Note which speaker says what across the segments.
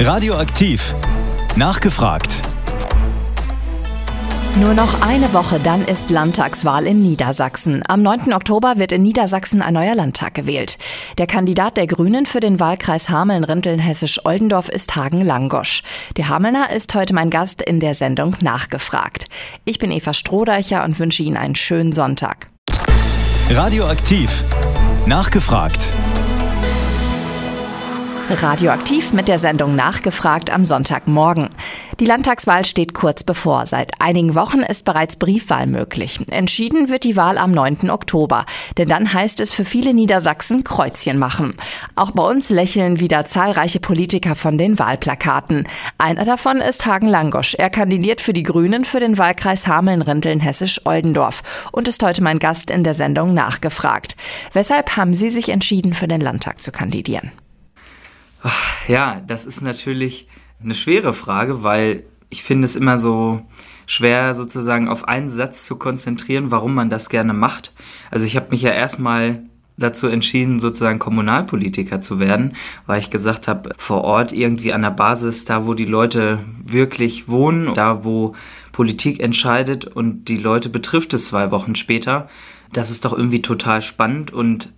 Speaker 1: Radioaktiv. Nachgefragt.
Speaker 2: Nur noch eine Woche, dann ist Landtagswahl in Niedersachsen. Am 9. Oktober wird in Niedersachsen ein neuer Landtag gewählt. Der Kandidat der Grünen für den Wahlkreis Hameln-Rinteln-Hessisch-Oldendorf ist Hagen Langosch. Der Hamelner ist heute mein Gast in der Sendung Nachgefragt. Ich bin Eva Strohdeicher und wünsche Ihnen einen schönen Sonntag.
Speaker 1: Radioaktiv. Nachgefragt.
Speaker 2: Radioaktiv mit der Sendung Nachgefragt am Sonntagmorgen. Die Landtagswahl steht kurz bevor. Seit einigen Wochen ist bereits Briefwahl möglich. Entschieden wird die Wahl am 9. Oktober. Denn dann heißt es für viele Niedersachsen Kreuzchen machen. Auch bei uns lächeln wieder zahlreiche Politiker von den Wahlplakaten. Einer davon ist Hagen Langosch. Er kandidiert für die Grünen für den Wahlkreis Hameln-Rinteln-Hessisch-Oldendorf und ist heute mein Gast in der Sendung Nachgefragt. Weshalb haben Sie sich entschieden, für den Landtag zu kandidieren?
Speaker 3: Ja, das ist natürlich eine schwere Frage, weil ich finde es immer so schwer sozusagen auf einen Satz zu konzentrieren, warum man das gerne macht. Also ich habe mich ja erstmal dazu entschieden, sozusagen Kommunalpolitiker zu werden, weil ich gesagt habe, vor Ort irgendwie an der Basis, da wo die Leute wirklich wohnen, da wo Politik entscheidet und die Leute betrifft es zwei Wochen später, das ist doch irgendwie total spannend und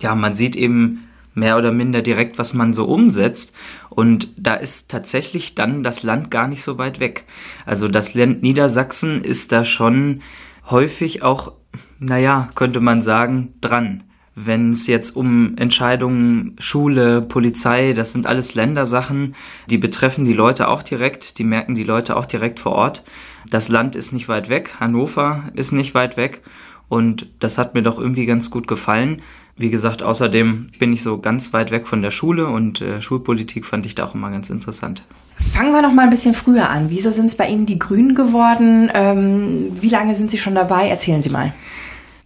Speaker 3: ja, man sieht eben mehr oder minder direkt, was man so umsetzt. Und da ist tatsächlich dann das Land gar nicht so weit weg. Also das Land Niedersachsen ist da schon häufig auch, naja, könnte man sagen, dran. Wenn es jetzt um Entscheidungen, Schule, Polizei, das sind alles Ländersachen, die betreffen die Leute auch direkt, die merken die Leute auch direkt vor Ort. Das Land ist nicht weit weg, Hannover ist nicht weit weg und das hat mir doch irgendwie ganz gut gefallen. Wie gesagt, außerdem bin ich so ganz weit weg von der Schule und äh, Schulpolitik fand ich da auch immer ganz interessant.
Speaker 2: Fangen wir noch mal ein bisschen früher an. Wieso sind es bei Ihnen die Grünen geworden? Ähm, wie lange sind Sie schon dabei? Erzählen Sie mal.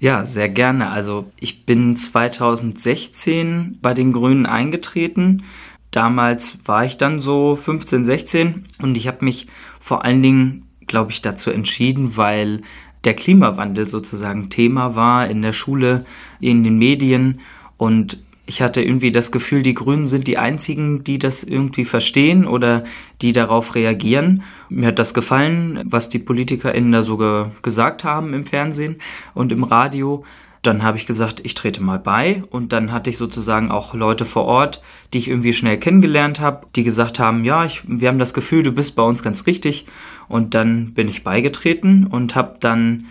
Speaker 3: Ja, sehr gerne. Also ich bin 2016 bei den Grünen eingetreten. Damals war ich dann so 15, 16 und ich habe mich vor allen Dingen, glaube ich, dazu entschieden, weil der Klimawandel sozusagen Thema war in der Schule, in den Medien und ich hatte irgendwie das Gefühl, die Grünen sind die einzigen, die das irgendwie verstehen oder die darauf reagieren. Mir hat das gefallen, was die PolitikerInnen da sogar gesagt haben im Fernsehen und im Radio. Dann habe ich gesagt, ich trete mal bei und dann hatte ich sozusagen auch Leute vor Ort, die ich irgendwie schnell kennengelernt habe, die gesagt haben, ja, ich, wir haben das Gefühl, du bist bei uns ganz richtig und dann bin ich beigetreten und habe dann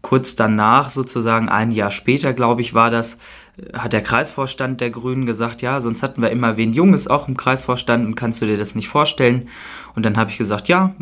Speaker 3: kurz danach, sozusagen ein Jahr später, glaube ich, war das, hat der Kreisvorstand der Grünen gesagt, ja, sonst hatten wir immer wen Junges auch im Kreisvorstand und kannst du dir das nicht vorstellen? Und dann habe ich gesagt, ja,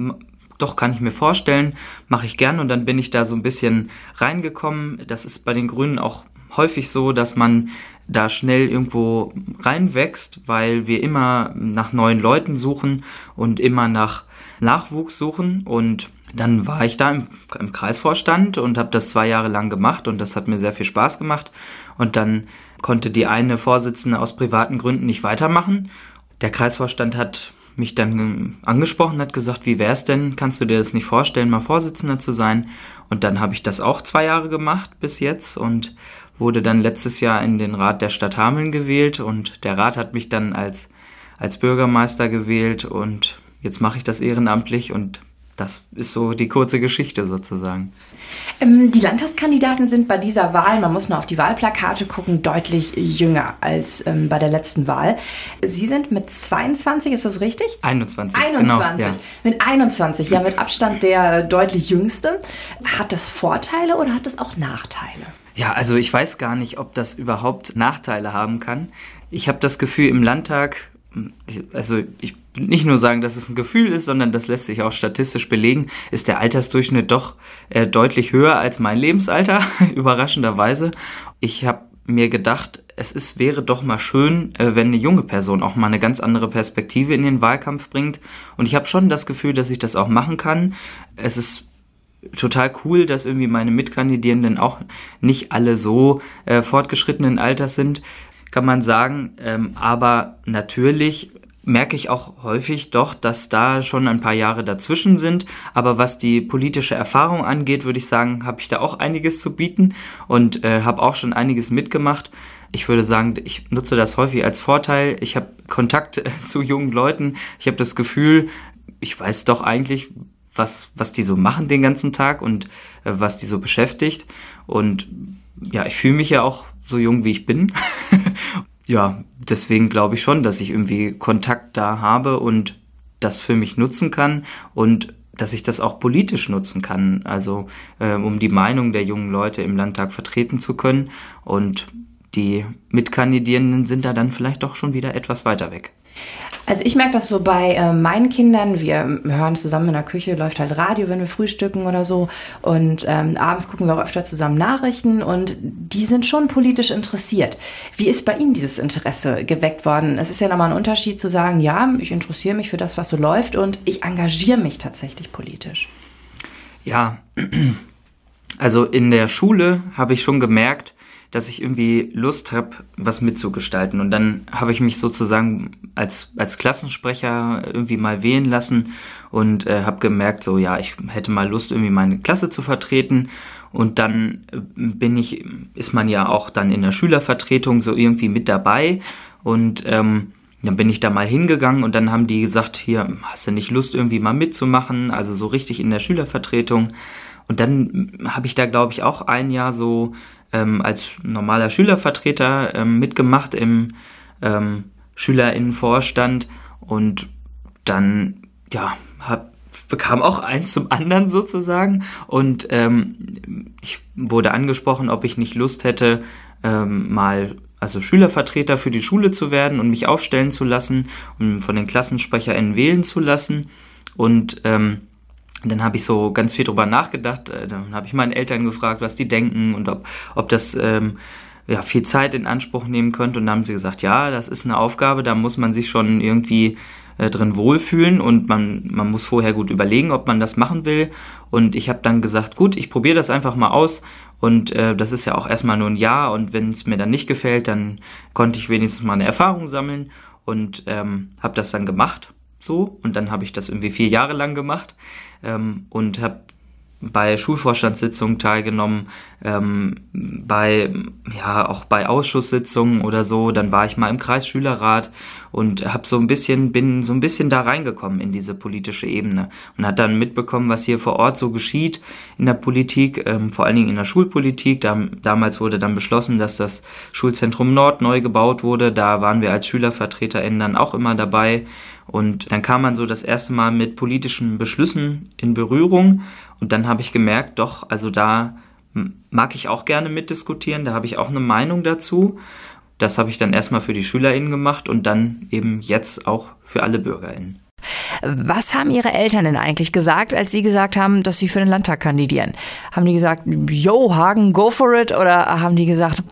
Speaker 3: doch, kann ich mir vorstellen, mache ich gern und dann bin ich da so ein bisschen reingekommen. Das ist bei den Grünen auch häufig so, dass man da schnell irgendwo reinwächst, weil wir immer nach neuen Leuten suchen und immer nach Nachwuchs suchen und dann war ich da im, im Kreisvorstand und habe das zwei Jahre lang gemacht und das hat mir sehr viel Spaß gemacht und dann konnte die eine Vorsitzende aus privaten Gründen nicht weitermachen. Der Kreisvorstand hat mich dann angesprochen, hat gesagt, wie wär's denn, kannst du dir das nicht vorstellen, mal Vorsitzender zu sein? Und dann habe ich das auch zwei Jahre gemacht bis jetzt und wurde dann letztes Jahr in den Rat der Stadt Hameln gewählt und der Rat hat mich dann als, als Bürgermeister gewählt und jetzt mache ich das ehrenamtlich und das ist so die kurze Geschichte sozusagen.
Speaker 2: Ähm, die Landtagskandidaten sind bei dieser Wahl, man muss nur auf die Wahlplakate gucken, deutlich jünger als ähm, bei der letzten Wahl. Sie sind mit 22, ist das richtig?
Speaker 3: 21.
Speaker 2: 21. Genau, ja. Mit 21, ja, mit Abstand der deutlich jüngste. Hat das Vorteile oder hat das auch Nachteile?
Speaker 3: Ja, also ich weiß gar nicht, ob das überhaupt Nachteile haben kann. Ich habe das Gefühl, im Landtag also ich nicht nur sagen, dass es ein Gefühl ist, sondern das lässt sich auch statistisch belegen, ist der Altersdurchschnitt doch äh, deutlich höher als mein Lebensalter, überraschenderweise. Ich habe mir gedacht, es ist, wäre doch mal schön, äh, wenn eine junge Person auch mal eine ganz andere Perspektive in den Wahlkampf bringt. Und ich habe schon das Gefühl, dass ich das auch machen kann. Es ist total cool, dass irgendwie meine Mitkandidierenden auch nicht alle so äh, fortgeschrittenen Alters sind kann man sagen. Ähm, aber natürlich merke ich auch häufig doch, dass da schon ein paar Jahre dazwischen sind. Aber was die politische Erfahrung angeht, würde ich sagen, habe ich da auch einiges zu bieten und äh, habe auch schon einiges mitgemacht. Ich würde sagen, ich nutze das häufig als Vorteil. Ich habe Kontakt zu jungen Leuten. Ich habe das Gefühl, ich weiß doch eigentlich, was, was die so machen den ganzen Tag und äh, was die so beschäftigt. Und ja, ich fühle mich ja auch so jung, wie ich bin. ja, deswegen glaube ich schon, dass ich irgendwie Kontakt da habe und das für mich nutzen kann und dass ich das auch politisch nutzen kann, also äh, um die Meinung der jungen Leute im Landtag vertreten zu können. Und die Mitkandidierenden sind da dann vielleicht doch schon wieder etwas weiter weg.
Speaker 2: Also ich merke das so bei äh, meinen Kindern. Wir hören zusammen in der Küche, läuft halt Radio, wenn wir frühstücken oder so. Und ähm, abends gucken wir auch öfter zusammen Nachrichten und die sind schon politisch interessiert. Wie ist bei Ihnen dieses Interesse geweckt worden? Es ist ja nochmal ein Unterschied zu sagen, ja, ich interessiere mich für das, was so läuft und ich engagiere mich tatsächlich politisch.
Speaker 3: Ja, also in der Schule habe ich schon gemerkt, dass ich irgendwie Lust habe, was mitzugestalten. Und dann habe ich mich sozusagen als, als Klassensprecher irgendwie mal wählen lassen und äh, habe gemerkt, so ja, ich hätte mal Lust, irgendwie meine Klasse zu vertreten. Und dann äh, bin ich, ist man ja auch dann in der Schülervertretung so irgendwie mit dabei. Und ähm, dann bin ich da mal hingegangen und dann haben die gesagt, hier, hast du nicht Lust irgendwie mal mitzumachen? Also so richtig in der Schülervertretung. Und dann habe ich da, glaube ich, auch ein Jahr so ähm, als normaler Schülervertreter ähm, mitgemacht im ähm, Schülerinnenvorstand. Und dann, ja, hab, bekam auch eins zum anderen sozusagen. Und ähm, ich wurde angesprochen, ob ich nicht Lust hätte, ähm, mal also Schülervertreter für die Schule zu werden und mich aufstellen zu lassen und von den KlassensprecherInnen wählen zu lassen. Und ähm, und dann habe ich so ganz viel drüber nachgedacht. Äh, dann habe ich meine Eltern gefragt, was die denken und ob, ob das ähm, ja, viel Zeit in Anspruch nehmen könnte. Und dann haben sie gesagt, ja, das ist eine Aufgabe, da muss man sich schon irgendwie äh, drin wohlfühlen und man, man muss vorher gut überlegen, ob man das machen will. Und ich habe dann gesagt, gut, ich probiere das einfach mal aus. Und äh, das ist ja auch erstmal nur ein Jahr. Und wenn es mir dann nicht gefällt, dann konnte ich wenigstens mal eine Erfahrung sammeln und ähm, habe das dann gemacht. So. Und dann habe ich das irgendwie vier Jahre lang gemacht ähm, und habe bei Schulvorstandssitzungen teilgenommen, ähm, bei ja auch bei Ausschusssitzungen oder so. Dann war ich mal im Kreisschülerrat und habe so ein bisschen bin so ein bisschen da reingekommen in diese politische Ebene und hat dann mitbekommen, was hier vor Ort so geschieht in der Politik, ähm, vor allen Dingen in der Schulpolitik. Da, damals wurde dann beschlossen, dass das Schulzentrum Nord neu gebaut wurde. Da waren wir als SchülervertreterInnen dann auch immer dabei und dann kam man so das erste Mal mit politischen Beschlüssen in Berührung. Und dann habe ich gemerkt, doch, also da mag ich auch gerne mitdiskutieren, da habe ich auch eine Meinung dazu. Das habe ich dann erstmal für die SchülerInnen gemacht und dann eben jetzt auch für alle BürgerInnen.
Speaker 2: Was haben Ihre Eltern denn eigentlich gesagt, als Sie gesagt haben, dass Sie für den Landtag kandidieren? Haben die gesagt, yo, Hagen, go for it? Oder haben die gesagt,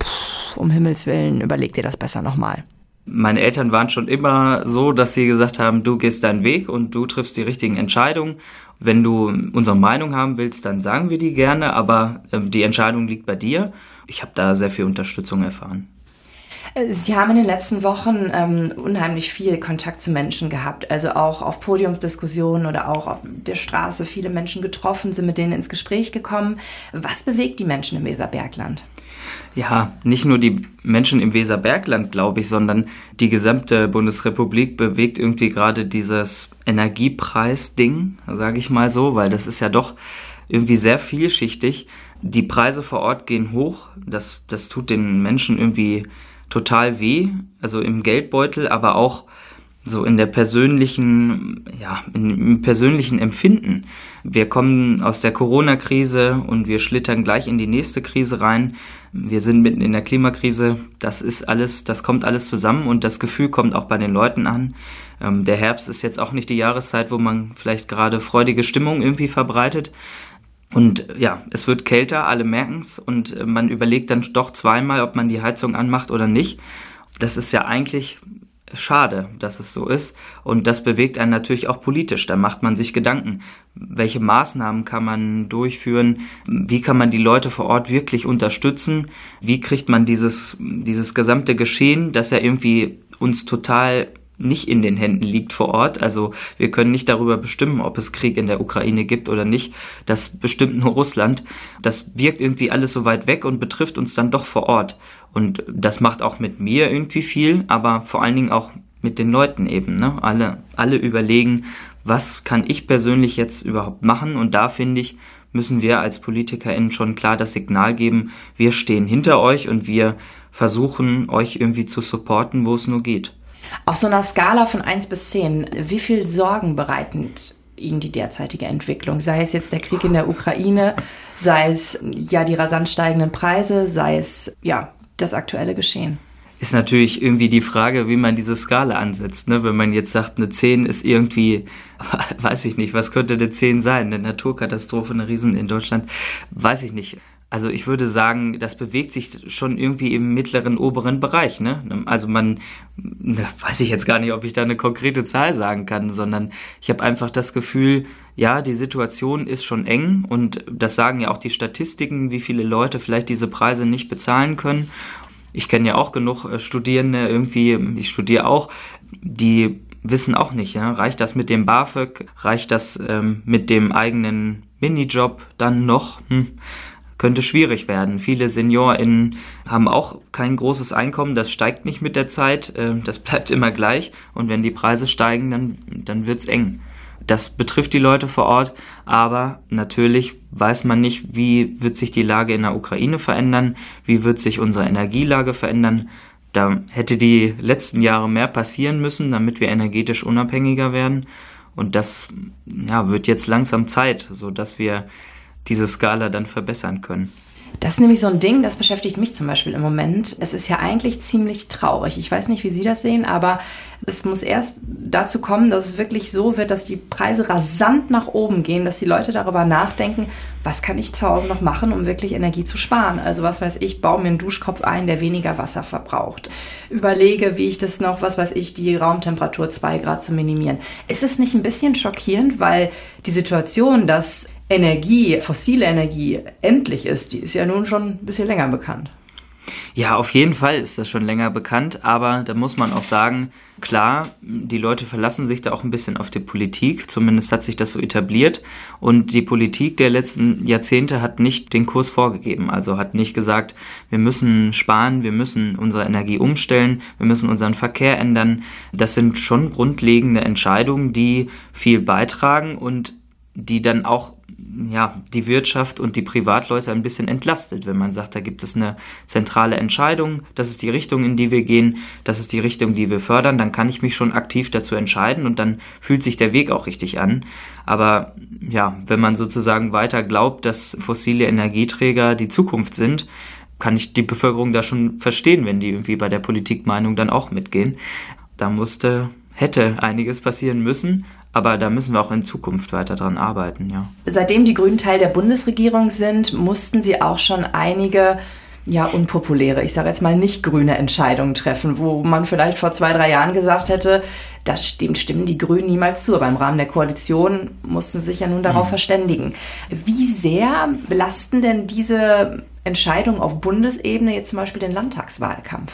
Speaker 2: um Himmels Willen, überleg dir das besser nochmal?
Speaker 3: Meine Eltern waren schon immer so, dass sie gesagt haben, du gehst deinen Weg und du triffst die richtigen Entscheidungen. Wenn du unsere Meinung haben willst, dann sagen wir die gerne, aber ähm, die Entscheidung liegt bei dir. Ich habe da sehr viel Unterstützung erfahren.
Speaker 2: Äh, sie haben in den letzten Wochen ähm, unheimlich viel Kontakt zu Menschen gehabt, also auch auf Podiumsdiskussionen oder auch auf der Straße viele Menschen getroffen, sind mit denen ins Gespräch gekommen. Was bewegt die Menschen im Weserbergland?
Speaker 3: Ja, nicht nur die Menschen im Weserbergland, glaube ich, sondern die gesamte Bundesrepublik bewegt irgendwie gerade dieses Energiepreis-Ding, sage ich mal so, weil das ist ja doch irgendwie sehr vielschichtig. Die Preise vor Ort gehen hoch, das, das tut den Menschen irgendwie total weh, also im Geldbeutel, aber auch so in der persönlichen, ja, im persönlichen Empfinden. Wir kommen aus der Corona-Krise und wir schlittern gleich in die nächste Krise rein. Wir sind mitten in der Klimakrise. Das ist alles, das kommt alles zusammen und das Gefühl kommt auch bei den Leuten an. Ähm, der Herbst ist jetzt auch nicht die Jahreszeit, wo man vielleicht gerade freudige Stimmung irgendwie verbreitet. Und ja, es wird kälter, alle merken es und äh, man überlegt dann doch zweimal, ob man die Heizung anmacht oder nicht. Das ist ja eigentlich schade, dass es so ist. Und das bewegt einen natürlich auch politisch. Da macht man sich Gedanken. Welche Maßnahmen kann man durchführen? Wie kann man die Leute vor Ort wirklich unterstützen? Wie kriegt man dieses, dieses gesamte Geschehen, das ja irgendwie uns total nicht in den Händen liegt vor Ort. Also wir können nicht darüber bestimmen, ob es Krieg in der Ukraine gibt oder nicht. Das bestimmt nur Russland. Das wirkt irgendwie alles so weit weg und betrifft uns dann doch vor Ort. Und das macht auch mit mir irgendwie viel, aber vor allen Dingen auch mit den Leuten eben. Ne? Alle, alle überlegen, was kann ich persönlich jetzt überhaupt machen? Und da finde ich, müssen wir als PolitikerInnen schon klar das Signal geben, wir stehen hinter euch und wir versuchen, euch irgendwie zu supporten, wo es nur geht.
Speaker 2: Auf so einer Skala von 1 bis 10, wie viel Sorgen bereitend Ihnen die derzeitige Entwicklung? Sei es jetzt der Krieg in der Ukraine, sei es ja die rasant steigenden Preise, sei es ja das aktuelle Geschehen?
Speaker 3: Ist natürlich irgendwie die Frage, wie man diese Skala ansetzt. Ne? Wenn man jetzt sagt, eine 10 ist irgendwie, weiß ich nicht, was könnte eine 10 sein? Eine Naturkatastrophe, eine Riesen in Deutschland, weiß ich nicht. Also ich würde sagen, das bewegt sich schon irgendwie im mittleren, oberen Bereich. Ne? Also man, da weiß ich jetzt gar nicht, ob ich da eine konkrete Zahl sagen kann, sondern ich habe einfach das Gefühl, ja, die Situation ist schon eng und das sagen ja auch die Statistiken, wie viele Leute vielleicht diese Preise nicht bezahlen können. Ich kenne ja auch genug äh, Studierende irgendwie, ich studiere auch, die wissen auch nicht, ja, reicht das mit dem BAföG, reicht das ähm, mit dem eigenen Minijob dann noch? Hm könnte schwierig werden. Viele SeniorInnen haben auch kein großes Einkommen, das steigt nicht mit der Zeit, äh, das bleibt immer gleich und wenn die Preise steigen, dann, dann wird's eng. Das betrifft die Leute vor Ort, aber natürlich weiß man nicht, wie wird sich die Lage in der Ukraine verändern, wie wird sich unsere Energielage verändern. Da hätte die letzten Jahre mehr passieren müssen, damit wir energetisch unabhängiger werden. Und das ja, wird jetzt langsam Zeit, so dass wir diese Skala dann verbessern können.
Speaker 2: Das ist nämlich so ein Ding, das beschäftigt mich zum Beispiel im Moment. Es ist ja eigentlich ziemlich traurig. Ich weiß nicht, wie Sie das sehen, aber es muss erst dazu kommen, dass es wirklich so wird, dass die Preise rasant nach oben gehen, dass die Leute darüber nachdenken, was kann ich zu Hause noch machen, um wirklich Energie zu sparen. Also was weiß ich, baue mir einen Duschkopf ein, der weniger Wasser verbraucht. Überlege, wie ich das noch, was weiß ich, die Raumtemperatur zwei Grad zu minimieren. Ist es nicht ein bisschen schockierend, weil die Situation, dass Energie, fossile Energie endlich ist, die ist ja nun schon ein bisschen länger bekannt.
Speaker 3: Ja, auf jeden Fall ist das schon länger bekannt, aber da muss man auch sagen, klar, die Leute verlassen sich da auch ein bisschen auf die Politik, zumindest hat sich das so etabliert und die Politik der letzten Jahrzehnte hat nicht den Kurs vorgegeben, also hat nicht gesagt, wir müssen sparen, wir müssen unsere Energie umstellen, wir müssen unseren Verkehr ändern. Das sind schon grundlegende Entscheidungen, die viel beitragen und die dann auch ja, die Wirtschaft und die Privatleute ein bisschen entlastet, wenn man sagt, da gibt es eine zentrale Entscheidung, das ist die Richtung, in die wir gehen, das ist die Richtung, die wir fördern, dann kann ich mich schon aktiv dazu entscheiden und dann fühlt sich der Weg auch richtig an. Aber ja, wenn man sozusagen weiter glaubt, dass fossile Energieträger die Zukunft sind, kann ich die Bevölkerung da schon verstehen, wenn die irgendwie bei der Politikmeinung dann auch mitgehen. Da musste, hätte einiges passieren müssen, aber da müssen wir auch in Zukunft weiter dran arbeiten, ja.
Speaker 2: Seitdem die Grünen Teil der Bundesregierung sind, mussten sie auch schon einige ja, unpopuläre, ich sage jetzt mal nicht grüne Entscheidungen treffen, wo man vielleicht vor zwei, drei Jahren gesagt hätte, da stimmt, stimmen die Grünen niemals zu. Aber im Rahmen der Koalition mussten sie sich ja nun darauf mhm. verständigen. Wie sehr belasten denn diese Entscheidungen auf Bundesebene jetzt zum Beispiel den Landtagswahlkampf?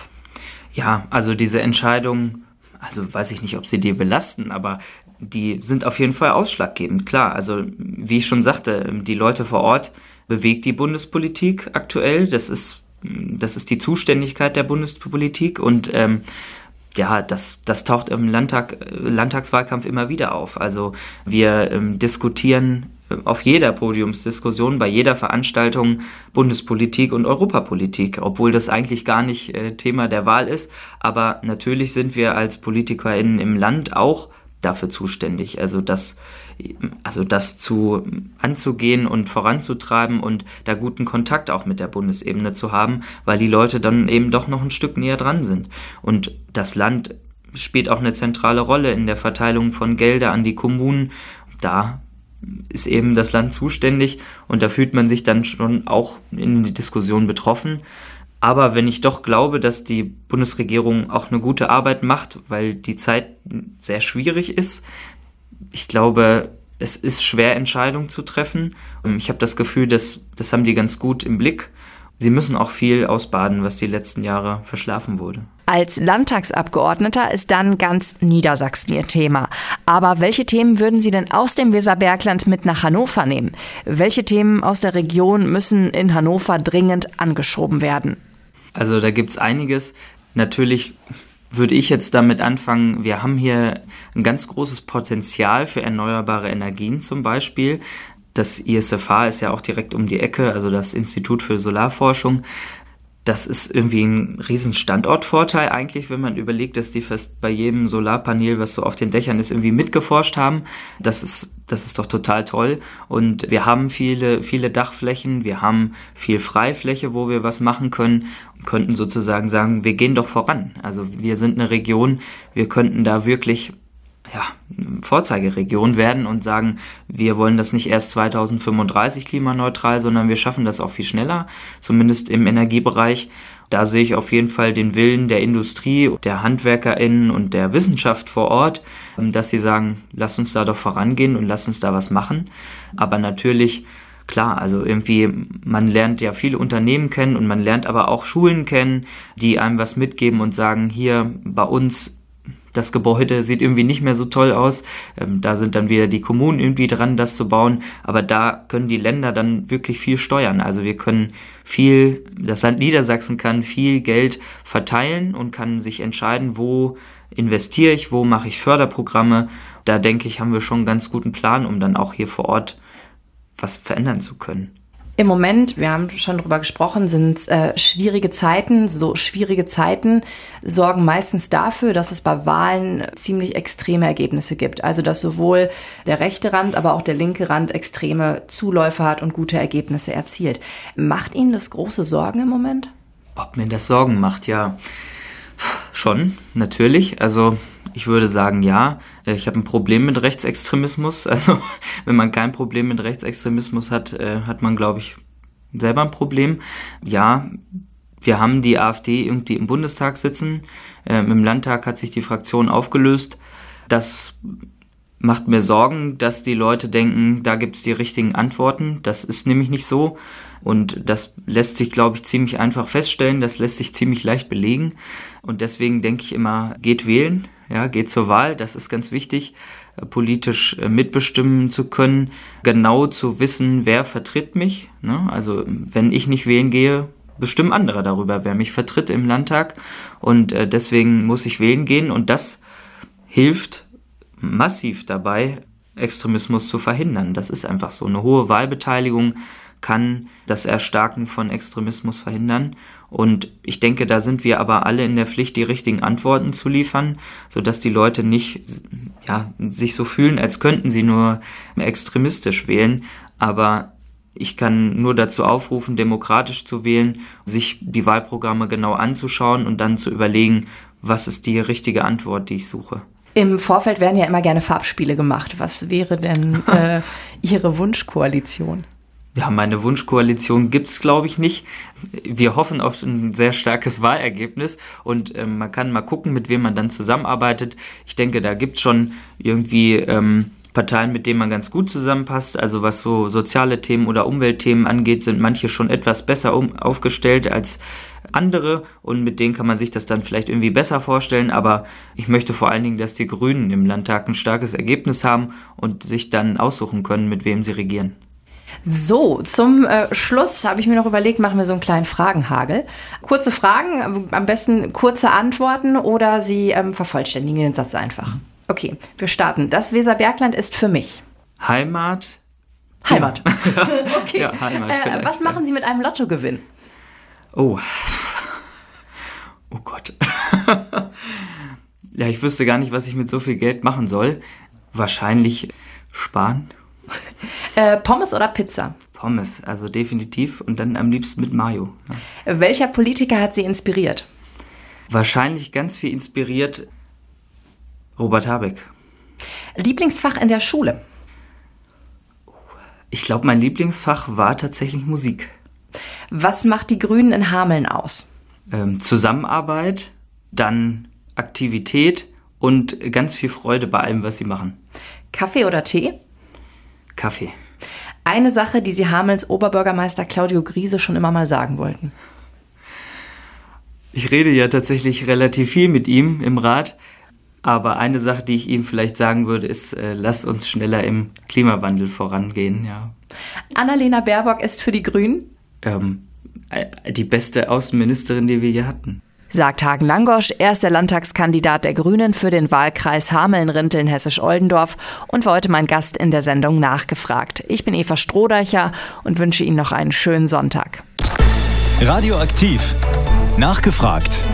Speaker 3: Ja, also diese Entscheidungen also weiß ich nicht, ob sie dir belasten, aber die sind auf jeden Fall ausschlaggebend, klar. Also wie ich schon sagte, die Leute vor Ort bewegt die Bundespolitik aktuell. Das ist, das ist die Zuständigkeit der Bundespolitik und ähm, ja, das, das taucht im Landtag, Landtagswahlkampf immer wieder auf. Also wir ähm, diskutieren auf jeder Podiumsdiskussion, bei jeder Veranstaltung Bundespolitik und Europapolitik, obwohl das eigentlich gar nicht äh, Thema der Wahl ist. Aber natürlich sind wir als PolitikerInnen im Land auch dafür zuständig. Also das, also das zu anzugehen und voranzutreiben und da guten Kontakt auch mit der Bundesebene zu haben, weil die Leute dann eben doch noch ein Stück näher dran sind. Und das Land spielt auch eine zentrale Rolle in der Verteilung von Gelder an die Kommunen. Da ist eben das Land zuständig und da fühlt man sich dann schon auch in die Diskussion betroffen. Aber wenn ich doch glaube, dass die Bundesregierung auch eine gute Arbeit macht, weil die Zeit sehr schwierig ist, ich glaube, es ist schwer, Entscheidungen zu treffen. Ich habe das Gefühl, dass das haben die ganz gut im Blick. sie müssen auch viel ausbaden, was die letzten Jahre verschlafen wurde.
Speaker 2: Als Landtagsabgeordneter ist dann ganz Niedersachsen Ihr Thema. Aber welche Themen würden Sie denn aus dem Weserbergland mit nach Hannover nehmen? Welche Themen aus der Region müssen in Hannover dringend angeschoben werden?
Speaker 3: Also da gibt es einiges. Natürlich würde ich jetzt damit anfangen, wir haben hier ein ganz großes Potenzial für erneuerbare Energien zum Beispiel. Das ISFH ist ja auch direkt um die Ecke, also das Institut für Solarforschung. Das ist irgendwie ein riesen Standortvorteil eigentlich, wenn man überlegt, dass die fast bei jedem Solarpanel, was so auf den Dächern ist, irgendwie mitgeforscht haben. Das ist, das ist doch total toll. Und wir haben viele, viele Dachflächen, wir haben viel Freifläche, wo wir was machen können könnten sozusagen sagen, wir gehen doch voran. Also wir sind eine Region, wir könnten da wirklich ja, Vorzeigeregion werden und sagen, wir wollen das nicht erst 2035 klimaneutral, sondern wir schaffen das auch viel schneller, zumindest im Energiebereich. Da sehe ich auf jeden Fall den Willen der Industrie, der HandwerkerInnen und der Wissenschaft vor Ort, dass sie sagen, lass uns da doch vorangehen und lass uns da was machen. Aber natürlich klar, also irgendwie, man lernt ja viele Unternehmen kennen und man lernt aber auch Schulen kennen, die einem was mitgeben und sagen, hier bei uns das Gebäude sieht irgendwie nicht mehr so toll aus. Ähm, da sind dann wieder die Kommunen irgendwie dran, das zu bauen. Aber da können die Länder dann wirklich viel steuern. Also wir können viel, das Land Niedersachsen kann viel Geld verteilen und kann sich entscheiden, wo investiere ich, wo mache ich Förderprogramme. Da denke ich, haben wir schon einen ganz guten Plan, um dann auch hier vor Ort was verändern zu können.
Speaker 2: Im Moment, wir haben schon drüber gesprochen, sind äh, schwierige Zeiten. So schwierige Zeiten sorgen meistens dafür, dass es bei Wahlen ziemlich extreme Ergebnisse gibt. Also dass sowohl der rechte Rand, aber auch der linke Rand extreme Zuläufe hat und gute Ergebnisse erzielt. Macht Ihnen das große Sorgen im Moment?
Speaker 3: Ob mir das Sorgen macht, ja. Schon, natürlich. Also ich würde sagen, ja. Ich habe ein Problem mit Rechtsextremismus. Also wenn man kein Problem mit Rechtsextremismus hat, äh, hat man, glaube ich, selber ein Problem. Ja, wir haben die AfD irgendwie im Bundestag sitzen. Ähm, Im Landtag hat sich die Fraktion aufgelöst. Das macht mir Sorgen, dass die Leute denken, da gibt's die richtigen Antworten. Das ist nämlich nicht so. Und das lässt sich, glaube ich, ziemlich einfach feststellen. Das lässt sich ziemlich leicht belegen. Und deswegen denke ich immer, geht wählen, ja, geht zur Wahl. Das ist ganz wichtig, äh, politisch äh, mitbestimmen zu können, genau zu wissen, wer vertritt mich. Ne? Also wenn ich nicht wählen gehe, bestimmen andere darüber, wer mich vertritt im Landtag. Und äh, deswegen muss ich wählen gehen. Und das hilft massiv dabei, Extremismus zu verhindern. Das ist einfach so. Eine hohe Wahlbeteiligung kann das Erstarken von Extremismus verhindern. Und ich denke, da sind wir aber alle in der Pflicht, die richtigen Antworten zu liefern, sodass die Leute nicht ja, sich so fühlen, als könnten sie nur extremistisch wählen. Aber ich kann nur dazu aufrufen, demokratisch zu wählen, sich die Wahlprogramme genau anzuschauen und dann zu überlegen, was ist die richtige Antwort, die ich suche.
Speaker 2: Im Vorfeld werden ja immer gerne Farbspiele gemacht. Was wäre denn äh, Ihre Wunschkoalition?
Speaker 3: Ja, meine Wunschkoalition gibt's glaube ich, nicht. Wir hoffen auf ein sehr starkes Wahlergebnis und ähm, man kann mal gucken, mit wem man dann zusammenarbeitet. Ich denke, da gibt's schon irgendwie ähm, Parteien, mit denen man ganz gut zusammenpasst. Also was so soziale Themen oder Umweltthemen angeht, sind manche schon etwas besser um, aufgestellt als andere und mit denen kann man sich das dann vielleicht irgendwie besser vorstellen. Aber ich möchte vor allen Dingen, dass die Grünen im Landtag ein starkes Ergebnis haben und sich dann aussuchen können, mit wem sie regieren.
Speaker 2: So, zum äh, Schluss habe ich mir noch überlegt, machen wir so einen kleinen Fragenhagel. Kurze Fragen, am besten kurze Antworten oder Sie ähm, vervollständigen den Satz einfach. Okay, wir starten. Das Weserbergland ist für mich.
Speaker 3: Heimat.
Speaker 2: Heimat. okay. Ja, Heimat äh, was machen Sie mit einem Lottogewinn?
Speaker 3: Oh. Oh Gott. ja, ich wüsste gar nicht, was ich mit so viel Geld machen soll. Wahrscheinlich sparen.
Speaker 2: Äh, Pommes oder Pizza?
Speaker 3: Pommes, also definitiv. Und dann am liebsten mit Mayo.
Speaker 2: Ja. Welcher Politiker hat Sie inspiriert?
Speaker 3: Wahrscheinlich ganz viel inspiriert Robert Habeck.
Speaker 2: Lieblingsfach in der Schule?
Speaker 3: Ich glaube, mein Lieblingsfach war tatsächlich Musik.
Speaker 2: Was macht die Grünen in Hameln aus?
Speaker 3: Ähm, Zusammenarbeit, dann Aktivität und ganz viel Freude bei allem, was sie machen.
Speaker 2: Kaffee oder Tee?
Speaker 3: Kaffee.
Speaker 2: eine Sache, die Sie Hamels Oberbürgermeister Claudio Griese schon immer mal sagen wollten?
Speaker 3: Ich rede ja tatsächlich relativ viel mit ihm im Rat. Aber eine Sache, die ich ihm vielleicht sagen würde, ist, äh, lass uns schneller im Klimawandel vorangehen, ja.
Speaker 2: Annalena Baerbock ist für die Grünen?
Speaker 3: Ähm, äh, die beste Außenministerin, die wir hier hatten.
Speaker 2: Sagt Hagen Langosch, er ist der Landtagskandidat der Grünen für den Wahlkreis Hameln-Rinteln Hessisch-Oldendorf und war heute mein Gast in der Sendung Nachgefragt. Ich bin Eva Strohdeicher und wünsche Ihnen noch einen schönen Sonntag.
Speaker 1: Radioaktiv. Nachgefragt.